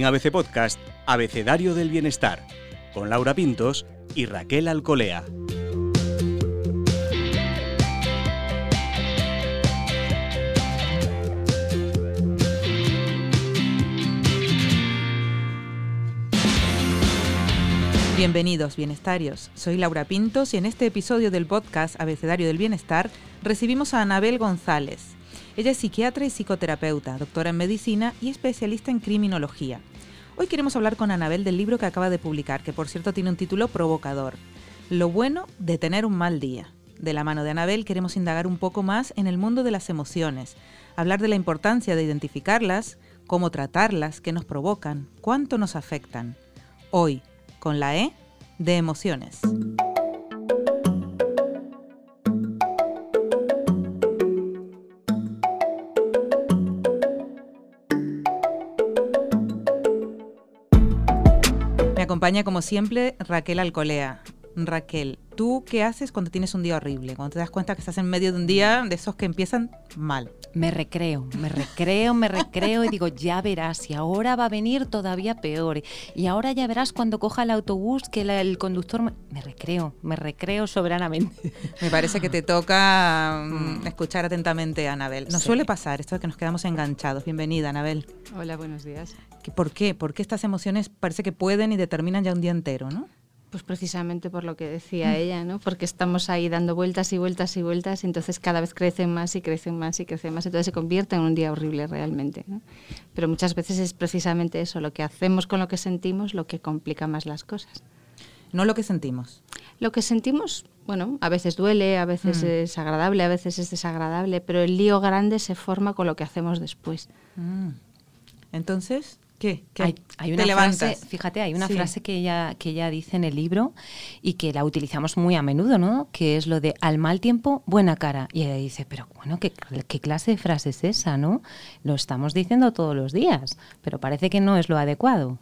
En ABC Podcast, Abecedario del Bienestar, con Laura Pintos y Raquel Alcolea. Bienvenidos, bienestarios. Soy Laura Pintos y en este episodio del podcast Abecedario del Bienestar recibimos a Anabel González. Ella es psiquiatra y psicoterapeuta, doctora en medicina y especialista en criminología. Hoy queremos hablar con Anabel del libro que acaba de publicar, que por cierto tiene un título provocador. Lo bueno de tener un mal día. De la mano de Anabel queremos indagar un poco más en el mundo de las emociones, hablar de la importancia de identificarlas, cómo tratarlas, qué nos provocan, cuánto nos afectan. Hoy, con la E de emociones. Acompaña como siempre Raquel Alcolea. Raquel, ¿tú qué haces cuando tienes un día horrible? Cuando te das cuenta que estás en medio de un día de esos que empiezan mal. Me recreo, me recreo, me recreo y digo, ya verás, y ahora va a venir todavía peor. Y ahora ya verás cuando coja el autobús que el conductor... Me... recreo, me recreo soberanamente. Me parece que te toca mm, escuchar atentamente a Anabel. Nos suele pasar esto de que nos quedamos enganchados. Bienvenida, Anabel. Hola, buenos días. ¿Por qué? Porque estas emociones parece que pueden y determinan ya un día entero, ¿no? Pues precisamente por lo que decía mm. ella, ¿no? Porque estamos ahí dando vueltas y vueltas y vueltas, y entonces cada vez crecen más y crecen más y crecen más, entonces se convierte en un día horrible realmente. ¿no? Pero muchas veces es precisamente eso, lo que hacemos con lo que sentimos, lo que complica más las cosas. No lo que sentimos. Lo que sentimos, bueno, a veces duele, a veces mm. es agradable, a veces es desagradable, pero el lío grande se forma con lo que hacemos después. Mm. Entonces, ¿Qué? Hay, una frase, fíjate, hay una frase que ella, que ella dice en el libro y que la utilizamos muy a menudo, ¿no? Que es lo de al mal tiempo, buena cara. Y ella dice, pero bueno, ¿qué, qué clase de frase es esa, no? Lo estamos diciendo todos los días, pero parece que no es lo adecuado.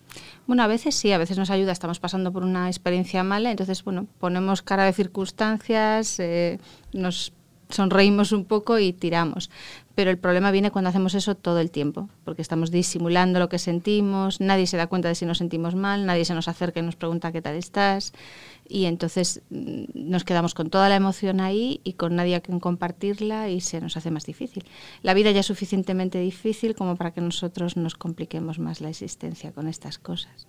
Bueno, a veces sí, a veces nos ayuda, estamos pasando por una experiencia mala, entonces, bueno, ponemos cara de circunstancias, eh, nos sonreímos un poco y tiramos. Pero el problema viene cuando hacemos eso todo el tiempo, porque estamos disimulando lo que sentimos, nadie se da cuenta de si nos sentimos mal, nadie se nos acerca y nos pregunta qué tal estás, y entonces mm, nos quedamos con toda la emoción ahí y con nadie a quien compartirla y se nos hace más difícil. La vida ya es suficientemente difícil como para que nosotros nos compliquemos más la existencia con estas cosas.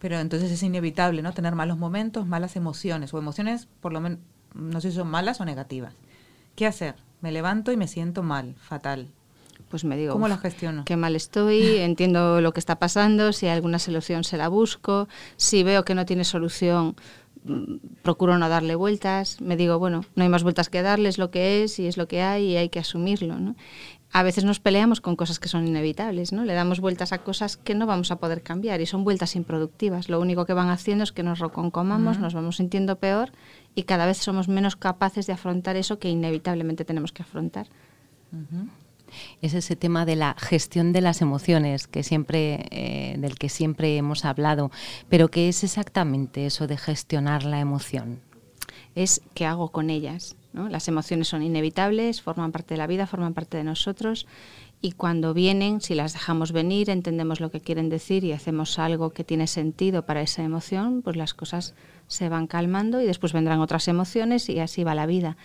Pero entonces es inevitable, ¿no? Tener malos momentos, malas emociones, o emociones, por lo menos, no sé si son malas o negativas. ¿Qué hacer? Me levanto y me siento mal, fatal. Pues me digo, ¿cómo la gestiono? Qué mal estoy, entiendo lo que está pasando, si hay alguna solución se la busco, si veo que no tiene solución mm, procuro no darle vueltas, me digo, bueno, no hay más vueltas que darle, es lo que es y es lo que hay y hay que asumirlo. ¿no? A veces nos peleamos con cosas que son inevitables, ¿no? le damos vueltas a cosas que no vamos a poder cambiar y son vueltas improductivas. Lo único que van haciendo es que nos reconcomamos, nos vamos sintiendo peor y cada vez somos menos capaces de afrontar eso que inevitablemente tenemos que afrontar. Es ese tema de la gestión de las emociones que siempre, eh, del que siempre hemos hablado. Pero ¿qué es exactamente eso de gestionar la emoción? Es qué hago con ellas. Las emociones son inevitables, forman parte de la vida, forman parte de nosotros y cuando vienen, si las dejamos venir, entendemos lo que quieren decir y hacemos algo que tiene sentido para esa emoción, pues las cosas se van calmando y después vendrán otras emociones y así va la vida.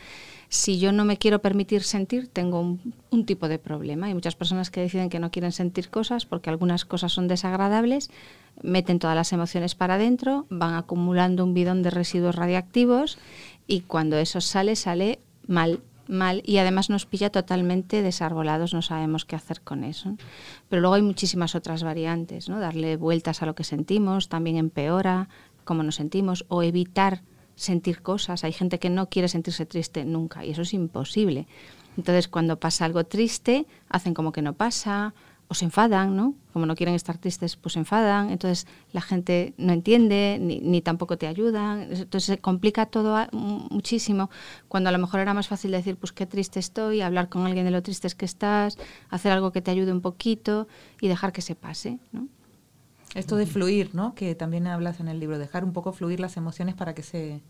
Si yo no me quiero permitir sentir, tengo un, tipo de problema. Hay muchas personas que deciden que no quieren sentir cosas porque algunas cosas son desagradables, meten todas las emociones para adentro, van acumulando un bidón de residuos radiactivos y cuando eso sale, sale mal mal y además nos pilla totalmente desarbolados, no sabemos qué hacer con eso. Pero luego hay muchísimas otras variantes, ¿no? Darle vueltas a lo que sentimos también empeora, cómo nos sentimos o evitar sentir cosas. Hay gente que no quiere sentirse triste nunca y eso es imposible. Entonces, cuando pasa algo triste, hacen como que no pasa o se enfadan, ¿no? Como no quieren estar tristes, pues se enfadan. Entonces, la gente no entiende ni, tampoco te ayuda. Entonces, se complica todo muchísimo. Cuando a lo mejor era más fácil decir, pues qué triste estoy, hablar con alguien de lo tristes que estás, hacer algo que te ayude un poquito y dejar que se pase, ¿no? Esto de fluir, ¿no? Que también hablas en el libro, dejar un poco fluir las emociones para que se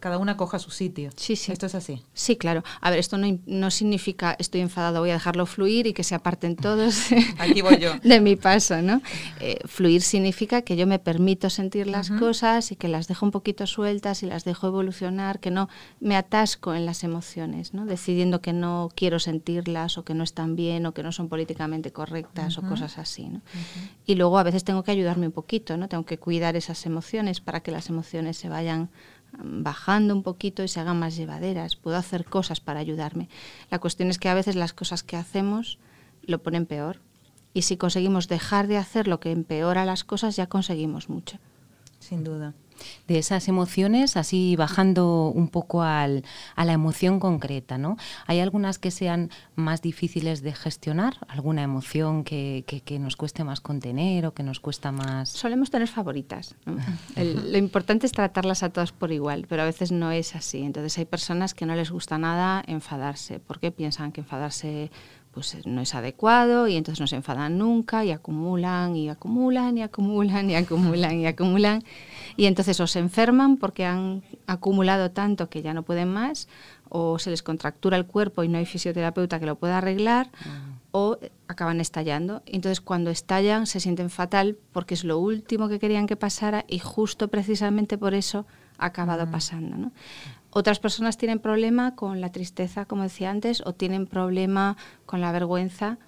cada una coja su sitio. Sí, sí. Esto es así. Sí, claro. A ver, esto no, no significa estoy enfadado, voy a dejarlo fluir y que se aparten todos Aquí voy yo. de mi paso, ¿no? Eh, fluir significa que yo me permito sentir las cosas y que las dejo un poquito sueltas y las dejo evolucionar, que no me atasco en las emociones, ¿no? Decidiendo que no quiero sentirlas o que no están bien o que no son políticamente correctas o cosas así, ¿no? Y luego a veces tengo que ayudarme un poquito, ¿no? Tengo que cuidar esas emociones para que las emociones se vayan bajando un poquito y se hagan más llevaderas. Puedo hacer cosas para ayudarme. La cuestión es que a veces las cosas que hacemos lo ponen peor. Y si conseguimos dejar de hacer lo que empeora las cosas, ya conseguimos mucho. Sin duda de esas emociones, así bajando un poco al, a la emoción concreta, ¿no? ¿Hay algunas que sean más difíciles de gestionar? ¿Alguna emoción que, que, nos cueste más contener o que nos cuesta más...? Solemos tener favoritas. lo importante es tratarlas a todas por igual, pero a veces no es así. Entonces hay personas que no les gusta nada enfadarse, porque piensan que enfadarse pues no es adecuado y entonces no se enfadan nunca y acumulan y acumulan y acumulan y acumulan y acumulan y entonces o se enferman porque han acumulado tanto que ya no pueden más o se les contractura el cuerpo y no hay fisioterapeuta que lo pueda arreglar o acaban estallando. Entonces cuando estallan se sienten fatal porque es lo último que querían que pasara y justo precisamente por eso ha acabado pasando. ¿no? Otras personas tienen problema con la tristeza, como decía antes, o tienen problema con la vergüenza.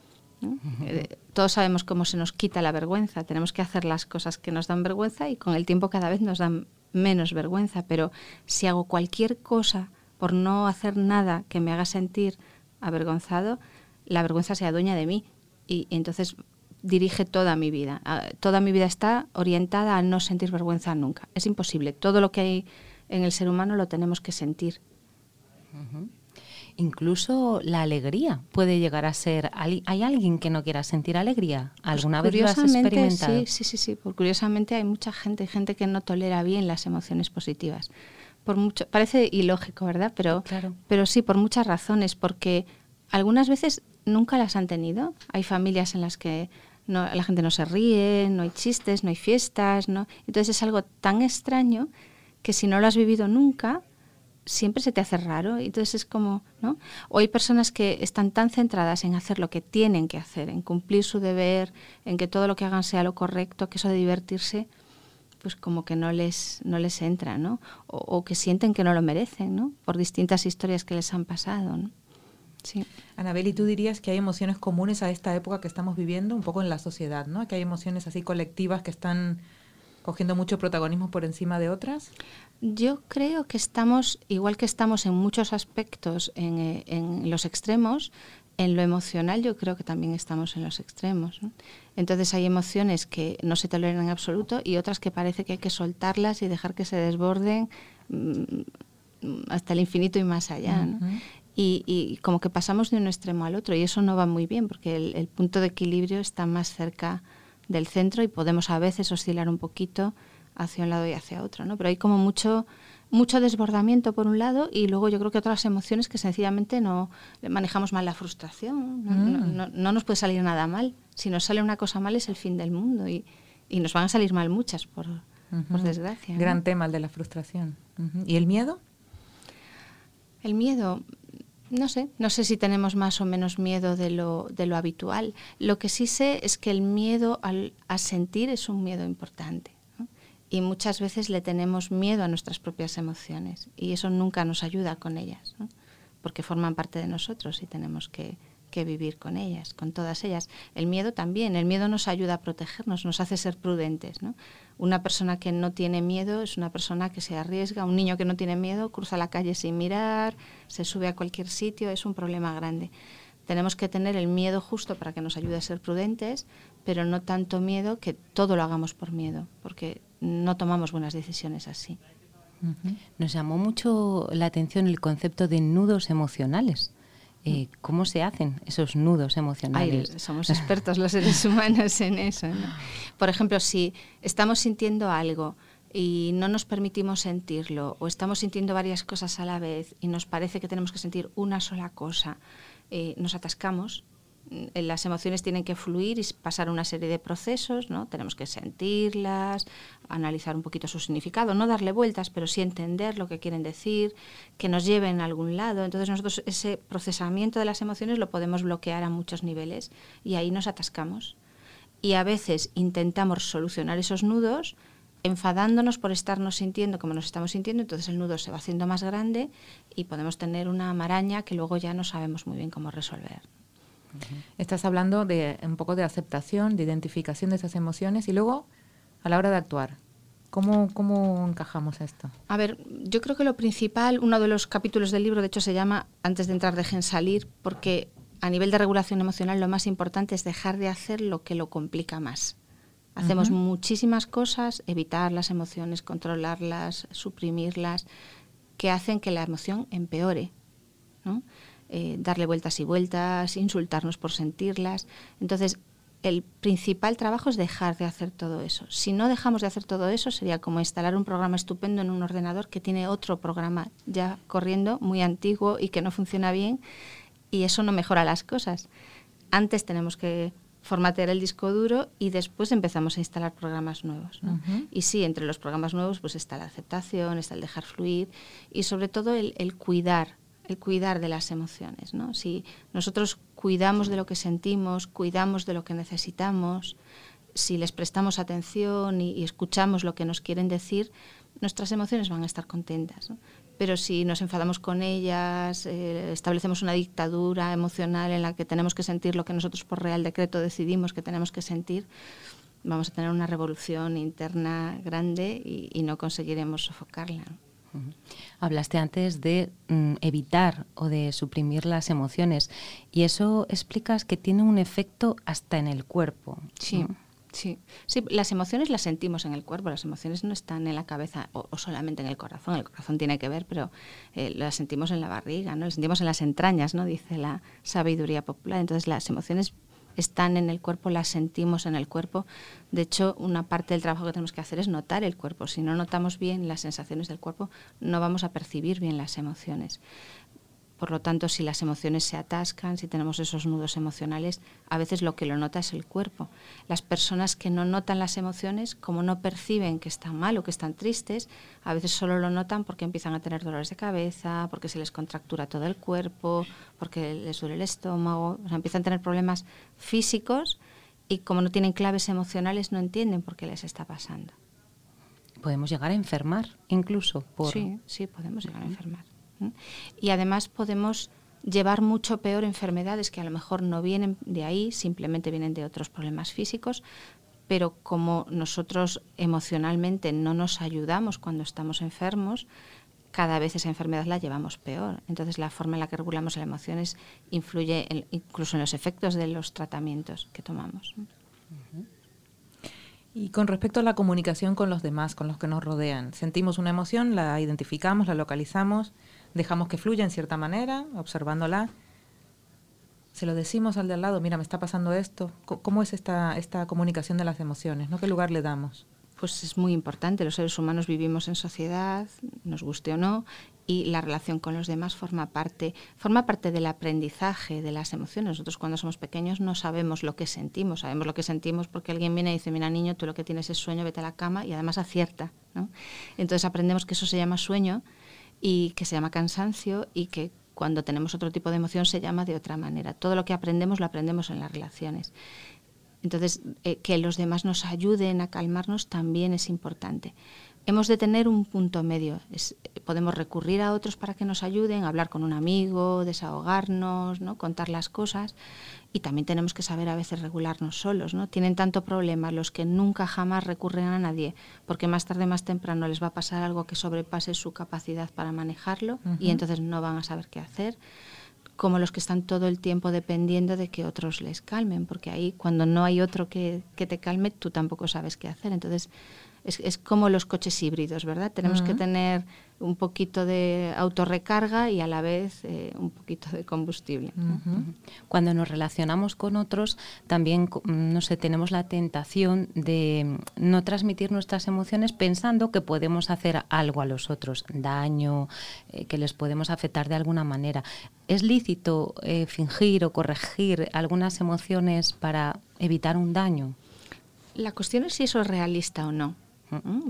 Eh, todos sabemos cómo se nos quita la vergüenza. Tenemos que hacer las cosas que nos dan vergüenza y con el tiempo cada vez nos dan menos vergüenza. Pero si hago cualquier cosa por no hacer nada que me haga sentir avergonzado, la vergüenza se adueña de mí y, entonces dirige toda mi vida. Ah, toda mi vida está orientada a no sentir vergüenza nunca. Es imposible. Todo lo que hay en el ser humano lo tenemos que sentir. Incluso la alegría puede llegar a ser. ¿Hay alguien que no quiera sentir alegría? Pues ¿Alguna vez lo has experimentado? Sí, sí, sí, sí. curiosamente hay mucha gente, gente que no tolera bien las emociones positivas. Por mucho, parece ilógico, ¿verdad? Pero, claro. pero sí, por muchas razones. Porque algunas veces nunca las han tenido. Hay familias en las que la gente no se ríe, no hay chistes, no hay fiestas, ¿no? Entonces es algo tan extraño que si no lo has vivido nunca, siempre se te hace raro. Entonces es como, ¿no? O hay personas que están tan centradas en hacer lo que tienen que hacer, en cumplir su deber, en que todo lo que hagan sea lo correcto, que eso de divertirse, pues como que no les, no les entra, ¿no? O, que sienten que no lo merecen, ¿no? Por distintas historias que les han pasado, ¿no? Sí. Anabel, ¿y tú dirías que hay emociones comunes a esta época que estamos viviendo, un poco en la sociedad, ¿no? Que hay emociones así colectivas que están cogiendo mucho protagonismo por encima de otras? Yo creo que estamos, igual que estamos en muchos aspectos en, eh, en los extremos, en lo emocional yo creo que también estamos en los extremos. Entonces hay emociones que no se toleran en absoluto y otras que parece que hay que soltarlas y dejar que se desborden mm, hasta el infinito y más allá. y, y, como que pasamos de un extremo al otro y eso no va muy bien porque el, el punto de equilibrio está más cerca del centro y podemos a veces oscilar un poquito hacia un lado y hacia otro, ¿no? Pero hay como mucho mucho desbordamiento por un lado y luego yo creo que otras emociones que sencillamente no manejamos mal la frustración, no, mm. nos puede salir nada mal. Si nos sale una cosa mal es el fin del mundo y, nos van a salir mal muchas por, desgracia. Gran tema el de la frustración. ¿Y el miedo? El miedo, no sé, no sé si tenemos más o menos miedo de lo, de lo habitual. Lo que sí sé es que el miedo al, a sentir es un miedo importante. Y muchas veces le tenemos miedo a nuestras propias emociones y eso nunca nos ayuda con ellas, porque forman parte de nosotros y tenemos que, que vivir con ellas, con todas ellas. El miedo también, el miedo nos ayuda a protegernos, nos hace ser prudentes. ¿no? Una persona que no tiene miedo es una persona que se arriesga, un niño que no tiene miedo cruza la calle sin mirar, se sube a cualquier sitio, es un problema grande. Tenemos que tener el miedo justo para que nos ayude a ser prudentes, pero no tanto miedo que todo lo hagamos por miedo, porque no tomamos buenas decisiones así. Nos llamó mucho la atención el concepto de nudos emocionales. Eh, ¿Cómo se hacen esos nudos emocionales? somos expertos los seres humanos en eso. Por ejemplo, si estamos sintiendo algo y no nos permitimos sentirlo, o estamos sintiendo varias cosas a la vez y nos parece que tenemos que sentir una sola cosa, eh, nos atascamos las emociones tienen que fluir y pasar una serie de procesos, ¿no? Tenemos que sentirlas, analizar un poquito su significado, no darle vueltas, pero sí entender lo que quieren decir, que nos lleven a algún lado. Entonces nosotros ese procesamiento de las emociones lo podemos bloquear a muchos niveles y ahí nos atascamos. Y a veces intentamos solucionar esos nudos enfadándonos por estarnos sintiendo como nos estamos sintiendo, entonces el nudo se va haciendo más grande y podemos tener una maraña que luego ya no sabemos muy bien cómo resolver. Estás hablando de un poco de aceptación, de identificación de esas emociones y luego a la hora de actuar. ¿Cómo, ¿Cómo encajamos esto? A ver, yo creo que lo principal, uno de los capítulos del libro, de hecho, se llama Antes de entrar, dejen salir, porque a nivel de regulación emocional lo más importante es dejar de hacer lo que lo complica más. Hacemos muchísimas cosas, evitar las emociones, controlarlas, suprimirlas, que hacen que la emoción empeore. ¿no? Eh, darle vueltas y vueltas, insultarnos por sentirlas. Entonces, el principal trabajo es dejar de hacer todo eso. Si no dejamos de hacer todo eso, sería como instalar un programa estupendo en un ordenador que tiene otro programa ya corriendo, muy antiguo y que no funciona bien, y eso no mejora las cosas. Antes tenemos que formatear el disco duro y después empezamos a instalar programas nuevos. Y sí, entre los programas nuevos pues está la aceptación, está el dejar fluir y sobre todo el, cuidar, el cuidar de las emociones. ¿no? Si nosotros cuidamos de lo que sentimos, cuidamos de lo que necesitamos, si les prestamos atención y, escuchamos lo que nos quieren decir, nuestras emociones van a estar contentas pero si nos enfadamos con ellas, eh, establecemos una dictadura emocional en la que tenemos que sentir lo que nosotros por real decreto decidimos que tenemos que sentir, vamos a tener una revolución interna grande y, no conseguiremos sofocarla. Hablaste antes de mm, evitar o de suprimir las emociones y eso explicas que tiene un efecto hasta en el cuerpo. Sí. Sí, sí, las emociones las sentimos en el cuerpo, las emociones no están en la cabeza o, solamente en el corazón, el corazón tiene que ver, pero eh, las sentimos en la barriga, ¿no? las sentimos en las entrañas, ¿no? dice la sabiduría popular. Entonces las emociones están en el cuerpo, las sentimos en el cuerpo. De hecho, una parte del trabajo que tenemos que hacer es notar el cuerpo. Si no notamos bien las sensaciones del cuerpo, no vamos a percibir bien las emociones. Por lo tanto, si las emociones se atascan, si tenemos esos nudos emocionales, a veces lo que lo nota es el cuerpo. Las personas que no notan las emociones, como no perciben que están mal o que están tristes, a veces solo lo notan porque empiezan a tener dolores de cabeza, porque se les contractura todo el cuerpo, porque les duele el estómago, o sea, empiezan a tener problemas físicos y como no tienen claves emocionales no entienden por qué les está pasando. Podemos llegar a enfermar incluso por... Sí, sí, podemos llegar a enfermar. Y además podemos llevar mucho peor enfermedades que a lo mejor no vienen de ahí, simplemente vienen de otros problemas físicos, pero como nosotros emocionalmente no nos ayudamos cuando estamos enfermos, cada vez esa enfermedad la llevamos peor. Entonces la forma en la que regulamos las emociones influye incluso en los efectos de los tratamientos que tomamos. Y con respecto a la comunicación con los demás, con los que nos rodean, sentimos una emoción, la identificamos, la localizamos, dejamos que fluya en cierta manera, observándola. Se lo decimos al de al lado, mira, me está pasando esto. ¿Cómo es esta, esta comunicación de las emociones? ¿no? ¿Qué lugar le damos? Pues es muy importante. Los seres humanos vivimos en sociedad, nos guste o no, y la relación con los demás forma parte, forma parte del aprendizaje de las emociones. Nosotros cuando somos pequeños no sabemos lo que sentimos, sabemos lo que sentimos porque alguien viene y dice, mira niño, tú lo que tienes es sueño, vete a la cama y además acierta. ¿no? Entonces aprendemos que eso se llama sueño y que se llama cansancio y que cuando tenemos otro tipo de emoción se llama de otra manera. Todo lo que aprendemos lo aprendemos en las relaciones. Entonces, eh, que los demás nos ayuden a calmarnos también es importante hemos de tener un punto medio. podemos recurrir a otros para que nos ayuden, hablar con un amigo, desahogarnos, ¿no? contar las cosas. Y también tenemos que saber a veces regularnos solos. ¿no? Tienen tanto problema los que nunca jamás recurren a nadie, porque más tarde, más temprano les va a pasar algo que sobrepase su capacidad para manejarlo y entonces no van a saber qué hacer como los que están todo el tiempo dependiendo de que otros les calmen, porque ahí cuando no hay otro que, que te calme, tú tampoco sabes qué hacer. Entonces, es, es como los coches híbridos, ¿verdad? Tenemos que tener un poquito de autorrecarga y a la vez eh, un poquito de combustible. Cuando nos relacionamos con otros, también, no sé, tenemos la tentación de no transmitir nuestras emociones pensando que podemos hacer algo a los otros, daño, eh, que les podemos afectar de alguna manera. ¿Es lícito eh, fingir o corregir algunas emociones para evitar un daño? La cuestión es si eso es realista o no.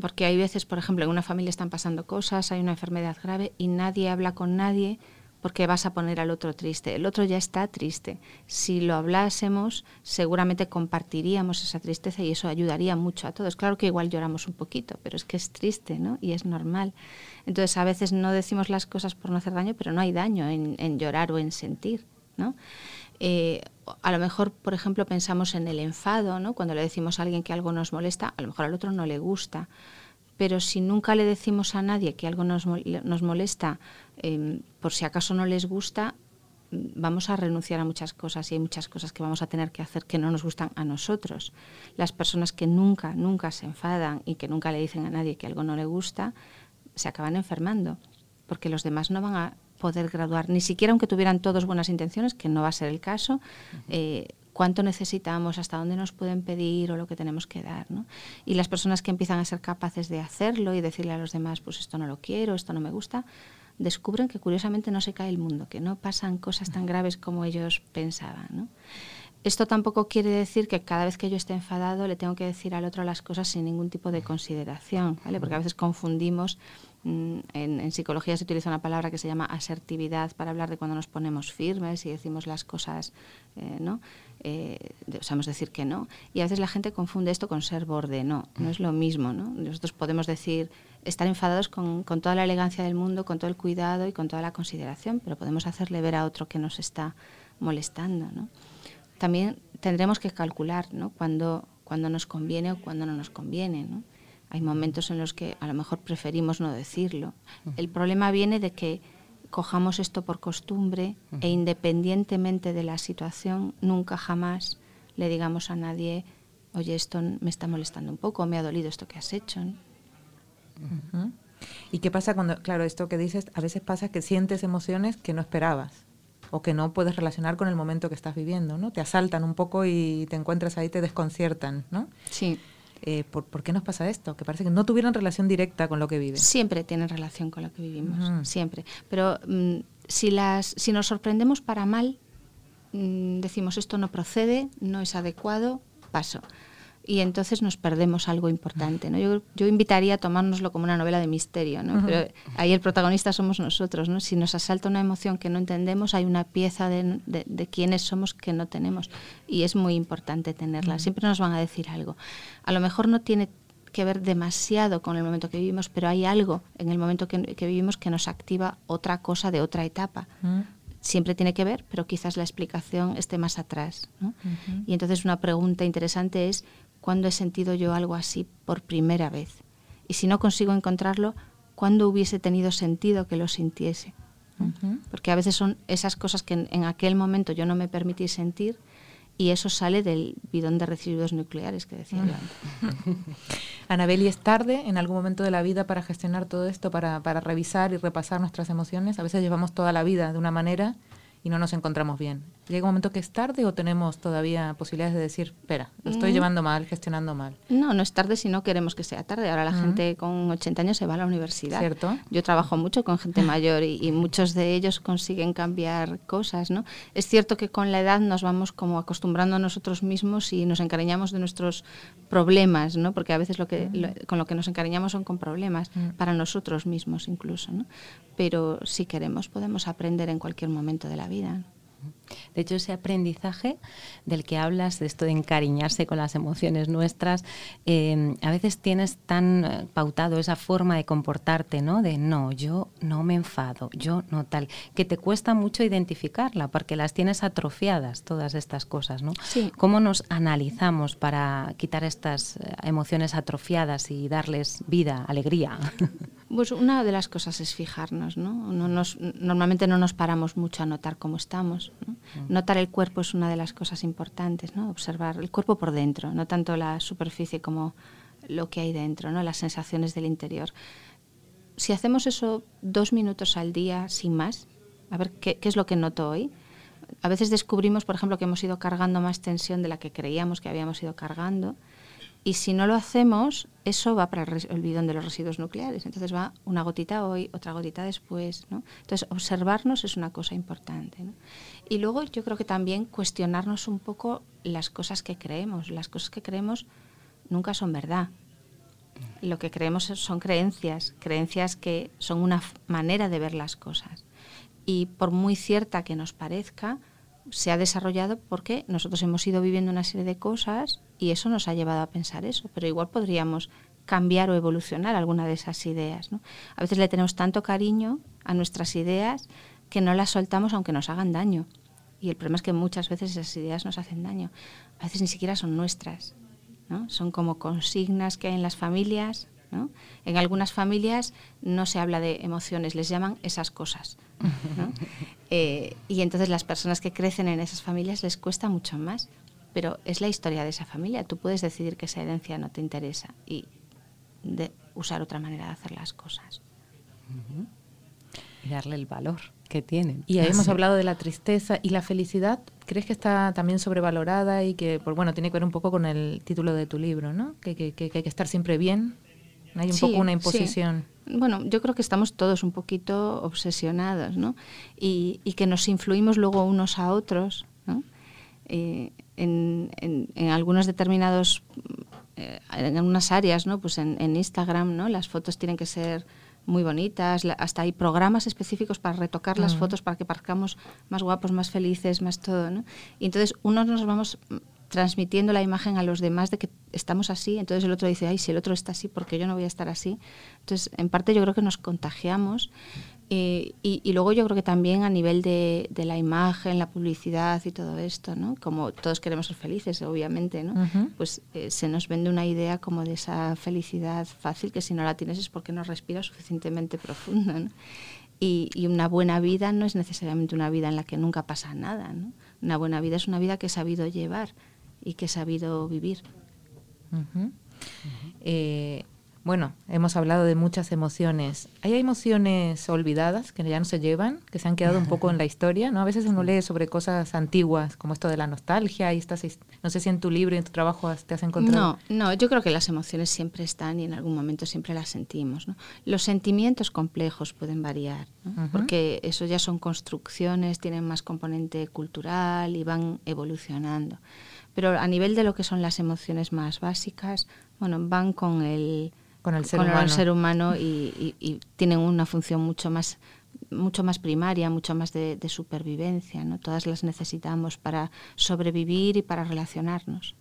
Porque hay veces, por ejemplo, en una familia están pasando cosas, hay una enfermedad grave y nadie habla con nadie porque vas a poner al otro triste. El otro ya está triste. Si lo hablásemos, seguramente compartiríamos esa tristeza y eso ayudaría mucho a todos. Claro que igual lloramos un poquito, pero es que es triste, ¿no? Y es normal. Entonces, a veces no decimos las cosas por no hacer daño, pero no hay daño en, llorar o en sentir, ¿no? Eh, a lo mejor, por ejemplo, pensamos en el enfado, ¿no? Cuando le decimos a alguien que algo nos molesta, a lo mejor al otro no le gusta. Pero si nunca le decimos a nadie que algo nos, nos molesta, Em, por si acaso no les gusta, vamos a renunciar a muchas cosas y hay muchas cosas que vamos a tener que hacer que no nos gustan a nosotros. Las personas que nunca, nunca se enfadan y que nunca le dicen a nadie que algo no le gusta, se acaban enfermando, porque los demás no van a poder graduar, ni siquiera aunque tuvieran todos buenas intenciones, que no va a ser el caso, eh, cuánto necesitamos, hasta dónde nos pueden pedir o lo que tenemos que dar. Y las personas que empiezan a ser capaces de hacerlo y decirle a los demás, pues esto no lo quiero, esto no me gusta, descubren que curiosamente no se cae el mundo, que no pasan cosas tan graves como ellos pensaban. Esto tampoco quiere decir que cada vez que yo esté enfadado le tengo que decir al otro las cosas sin ningún tipo de consideración, ¿vale? porque a veces confundimos, mm, en, psicología se utiliza una palabra que se llama asertividad para hablar de cuando nos ponemos firmes y decimos las cosas, eh, ¿no? Eh, decir que no. Y a veces la gente confunde esto con ser borde, no, no es lo mismo. ¿no? Nosotros podemos decir estar enfadados con, toda la elegancia del mundo, con todo el cuidado y con toda la consideración, pero podemos hacerle ver a otro que nos está molestando. ¿no? También tendremos que calcular ¿no? cuando, cuando nos conviene o cuando no nos conviene. ¿no? Hay momentos en los que a lo mejor preferimos no decirlo. El problema viene de que cojamos esto por costumbre e independientemente de la situación, nunca jamás le digamos a nadie, oye, esto me está molestando un poco, me ha dolido esto que has hecho. ¿Y qué pasa cuando, claro, esto que dices, a veces pasa que sientes emociones que no esperabas o que no puedes relacionar con el momento que estás viviendo, ¿no? Te asaltan un poco y te encuentras ahí, te desconciertan, ¿no? Sí. Eh, ¿por, qué nos pasa esto? Que parece que no tuvieran relación directa con lo que viven. Siempre tienen relación con lo que vivimos, siempre. Pero mm, si, las, si nos sorprendemos para mal, mm, decimos esto no procede, no es adecuado, paso y entonces nos perdemos algo importante. ¿no? Yo, yo invitaría a tomárnoslo como una novela de misterio, ¿no? pero ahí el protagonista somos nosotros. ¿no? Si nos asalta una emoción que no entendemos, hay una pieza de, de, quiénes somos que no tenemos y es muy importante tenerla. Siempre nos van a decir algo. A lo mejor no tiene que ver demasiado con el momento que vivimos, pero hay algo en el momento que, que vivimos que nos activa otra cosa de otra etapa. Siempre tiene que ver, pero quizás la explicación esté más atrás. ¿no? Y entonces una pregunta interesante es ¿Cuándo he sentido yo algo así por primera vez? Y si no consigo encontrarlo, ¿cuándo hubiese tenido sentido que lo sintiese? Porque a veces son esas cosas que en, aquel momento yo no me permití sentir y eso sale del bidón de residuos nucleares que decía yo antes. Anabel, ¿y es tarde en algún momento de la vida para gestionar todo esto, para, para revisar y repasar nuestras emociones? A veces llevamos toda la vida de una manera y no nos encontramos bien. ¿Llega un momento que es tarde o tenemos todavía posibilidades de decir, espera, lo estoy mm. llevando mal, gestionando mal? No, no es tarde si no queremos que sea tarde. Ahora la gente con 80 años se va a la universidad. ¿Cierto? Yo trabajo mucho con gente mayor y, muchos de ellos consiguen cambiar cosas, ¿no? Es cierto que con la edad nos vamos como acostumbrando a nosotros mismos y nos encariñamos de nuestros problemas, ¿no? Porque a veces lo que, mm. con lo que nos encariñamos son con problemas, mm. para nosotros mismos incluso, ¿no? Pero si queremos podemos aprender en cualquier momento de la vida. De hecho, ese aprendizaje del que hablas, de esto de encariñarse con las emociones nuestras, eh, a veces tienes tan eh, pautado esa forma de comportarte, ¿no? De no, yo no me enfado, yo no tal, que te cuesta mucho identificarla porque las tienes atrofiadas todas estas cosas, ¿no? Sí. ¿Cómo nos analizamos para quitar estas eh, emociones atrofiadas y darles vida, alegría? Pues una de las cosas es fijarnos, ¿no? normalmente no nos paramos mucho a notar cómo estamos. Notar el cuerpo es una de las cosas importantes, ¿no? Observar el cuerpo por dentro, no tanto la superficie como lo que hay dentro, ¿no? Las sensaciones del interior. Si hacemos eso dos minutos al día sin más, a ver qué, qué es lo que noto hoy. A veces descubrimos, por ejemplo, que hemos ido cargando más tensión de la que creíamos que habíamos ido cargando Y si no lo hacemos, eso va para el bidón de los residuos nucleares. Entonces va una gotita hoy, otra gotita después. ¿no? Entonces, observarnos es una cosa importante. Y luego yo creo que también cuestionarnos un poco las cosas que creemos. Las cosas que creemos nunca son verdad. Lo que creemos son creencias, creencias que son una manera de ver las cosas. Y por muy cierta que nos parezca, se ha desarrollado porque nosotros hemos ido viviendo una serie de cosas y eso nos ha llevado a pensar eso. Pero igual podríamos cambiar o evolucionar alguna de esas ideas. A veces le tenemos tanto cariño a nuestras ideas que no las soltamos aunque nos hagan daño. Y el problema es que muchas veces esas ideas nos hacen daño. A veces ni siquiera son nuestras. Son como consignas que hay en las familias. En algunas familias no se habla de emociones, les llaman esas cosas. Eh, y entonces las personas que crecen en esas familias les cuesta mucho más. Pero es la historia de esa familia. Tú puedes decidir que esa herencia no te interesa y de usar otra manera de hacer las cosas. Y darle el valor que tienen. Y hemos hablado de la tristeza y la felicidad. ¿Crees que está también sobrevalorada y que, pues, bueno, tiene que ver un poco con el título de tu libro, ¿no? Que, que, que hay que estar siempre bien. Hay un poco una imposición. Bueno, yo creo que estamos todos un poquito obsesionados, ¿no? Y, y que nos influimos luego unos a otros, ¿no? Eh, en, en, en, algunos determinados, eh, en algunas áreas, ¿no? Pues en, en, Instagram, ¿no? Las fotos tienen que ser muy bonitas, hasta hay programas específicos para retocar las fotos para que parezcamos más guapos, más felices, más todo, ¿no? Y entonces unos nos vamos transmitiendo la imagen a los demás de que estamos así, entonces el otro dice, ay, si el otro está así, porque yo no voy a estar así? Entonces, en parte yo creo que nos contagiamos eh, y, luego yo creo que también a nivel de, la imagen, la publicidad y todo esto, ¿no? Como todos queremos ser felices, obviamente, ¿no? Pues eh, se nos vende una idea como de esa felicidad fácil que si no la tienes es porque no respiras suficientemente profundo, ¿no? Y, y, una buena vida no es necesariamente una vida en la que nunca pasa nada, ¿no? Una buena vida es una vida que he sabido llevar y que he sabido vivir. Eh, bueno, hemos hablado de muchas emociones. ¿Hay emociones olvidadas que ya no se llevan, que se han quedado un poco en la historia? ¿no? A veces uno lee sobre cosas antiguas, como esto de la nostalgia, y estas, no sé si en tu libro y en tu trabajo te has encontrado. No, no, yo creo que las emociones siempre están y en algún momento siempre las sentimos. ¿no? Los sentimientos complejos pueden variar, porque eso ya son construcciones, tienen más componente cultural y van evolucionando. Pero a nivel de lo que son las emociones más básicas, bueno, van con el, con el ser humano, ser humano y, tienen una función mucho más mucho más primaria, mucho más de, supervivencia, ¿no? Todas las necesitamos para sobrevivir y para relacionarnos.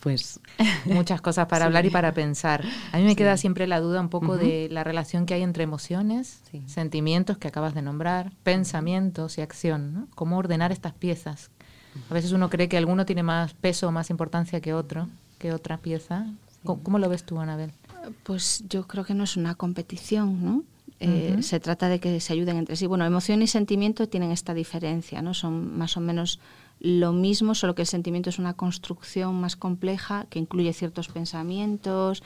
Pues muchas cosas para hablar y para pensar. A mí me queda siempre la duda un poco de la relación que hay entre emociones, sentimientos que acabas de nombrar, pensamientos y acción, ¿no? Cómo ordenar estas piezas a veces uno cree que alguno tiene más peso o más importancia que otro, que otra pieza. ¿Cómo, lo ves tú, Anabel? Pues yo creo que no es una competición, ¿no? Eh, se trata de que se ayuden entre sí. Bueno, emoción y sentimiento tienen esta diferencia, ¿no? Son más o menos lo mismo, solo que el sentimiento es una construcción más compleja que incluye ciertos pensamientos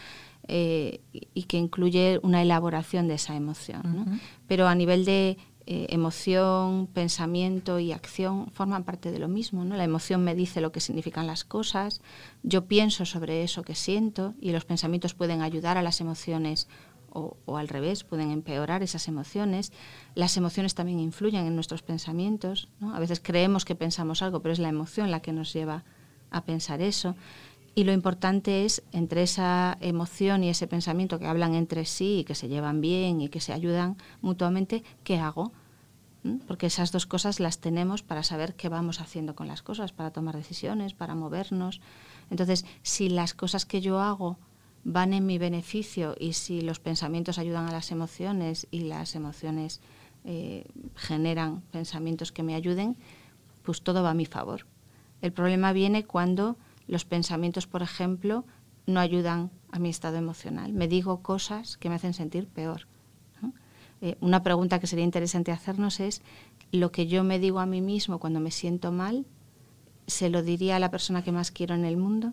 eh, y que incluye una elaboración de esa emoción. ¿no? Pero a nivel de eh, emoción, pensamiento y acción forman parte de lo mismo. ¿no? La emoción me dice lo que significan las cosas, yo pienso sobre eso que siento y los pensamientos pueden ayudar a las emociones o, al revés, pueden empeorar esas emociones. Las emociones también influyen en nuestros pensamientos. A veces creemos que pensamos algo, pero es la emoción la que nos lleva a pensar eso. Y lo importante es, entre esa emoción y ese pensamiento que hablan entre sí y que se llevan bien y que se ayudan mutuamente, ¿qué hago? Porque esas dos cosas las tenemos para saber qué vamos haciendo con las cosas, para tomar decisiones, para movernos. Entonces, si las cosas que yo hago van en mi beneficio y si los pensamientos ayudan a las emociones y las emociones eh, generan pensamientos que me ayuden, pues todo va a mi favor. El problema viene cuando los pensamientos, por ejemplo, no ayudan a mi estado emocional. Me digo cosas que me hacen sentir peor. Eh, una pregunta que sería interesante hacernos es, ¿lo que yo me digo a mí mismo cuando me siento mal, se lo diría a la persona que más quiero en el mundo?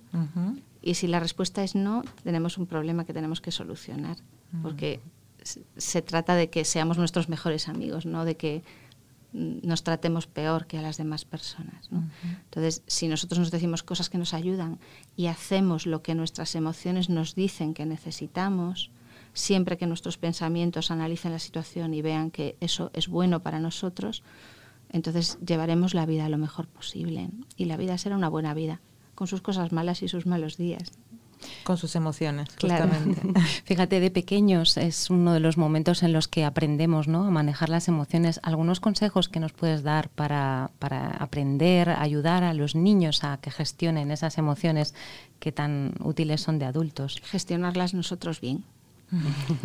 Y si la respuesta es no, tenemos un problema que tenemos que solucionar, porque se trata de que seamos nuestros mejores amigos, no de que nos tratemos peor que a las demás personas. Entonces, si nosotros nos decimos cosas que nos ayudan y hacemos lo que nuestras emociones nos dicen que necesitamos, siempre que nuestros pensamientos analicen la situación y vean que eso es bueno para nosotros, entonces llevaremos la vida lo mejor posible. Y la vida será una buena vida, con sus cosas malas y sus malos días. Con sus emociones, claramente. Fíjate, de pequeños es uno de los momentos en los que aprendemos ¿no? a manejar las emociones. ¿Algunos consejos que nos puedes dar para, para aprender, ayudar a los niños a que gestionen esas emociones que tan útiles son de adultos? Gestionarlas nosotros bien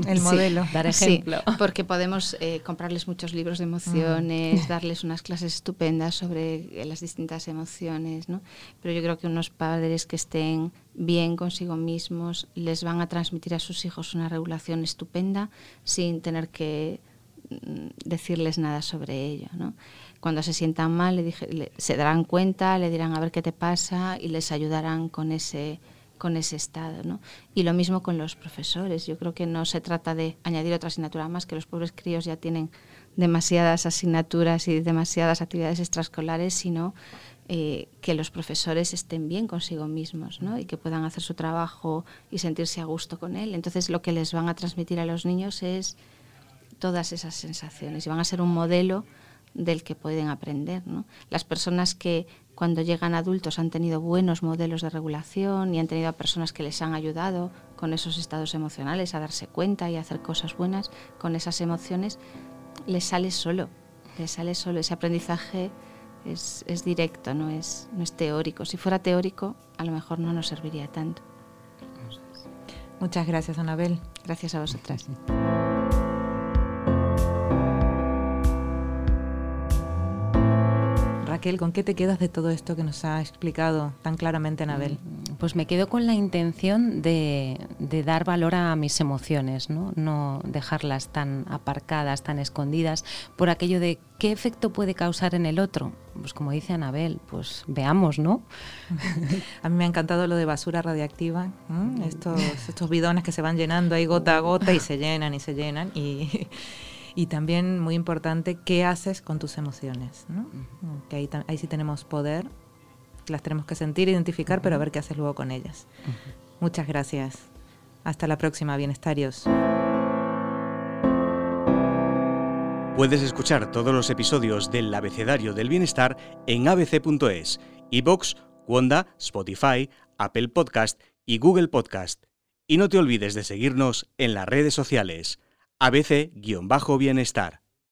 El modelo. dar ejemplo. porque podemos eh, comprarles muchos libros de emociones, darles unas clases estupendas sobre eh, las distintas emociones, ¿no? Pero yo creo que unos padres que estén bien consigo mismos les van a transmitir a sus hijos una regulación estupenda sin tener que mm, decirles nada sobre ello, ¿no? Cuando se sientan mal, le se darán cuenta, le dirán a ver qué te pasa y les ayudarán con ese con ese estado. ¿no? Y lo mismo con los profesores. Yo creo que no se trata de añadir otra asignatura más, que los pobres críos ya tienen demasiadas asignaturas y demasiadas actividades extraescolares, sino eh, que los profesores estén bien consigo mismos ¿no? y que puedan hacer su trabajo y sentirse a gusto con él. Entonces lo que les van a transmitir a los niños es todas esas sensaciones y van a ser un modelo del que pueden aprender. ¿no? Las personas que cuando llegan adultos han tenido buenos modelos de regulación y han tenido a personas que les han ayudado con esos estados emocionales a darse cuenta y a hacer cosas buenas con esas emociones, les sale solo, les sale solo. Ese aprendizaje es, es directo, no es, no es teórico. Si fuera teórico, a lo mejor no nos serviría tanto. Muchas gracias, Anabel. Gracias a vosotras. Raquel, ¿con qué te quedas de todo esto que nos ha explicado tan claramente Anabel? Mm, pues me quedo con la intención de, dar valor a mis emociones, ¿no? no dejarlas tan aparcadas, tan escondidas, por aquello de qué efecto puede causar en el otro. Pues como dice Anabel, pues veamos, ¿no? a mí me ha encantado lo de basura radiactiva, estos, estos bidones que se van llenando ahí gota a gota y se llenan y se llenan y y también muy importante qué haces con tus emociones, ¿no? que ahí, ahí, sí tenemos poder, las tenemos que sentir, identificar, pero a ver qué haces luego con ellas. Muchas gracias. Hasta la próxima, bienestarios. Puedes escuchar todos los episodios del Abecedario del Bienestar en abc.es, iBox, Wanda, Spotify, Apple Podcast y Google Podcast. Y no te olvides de seguirnos en las redes sociales. ABC-Bienestar.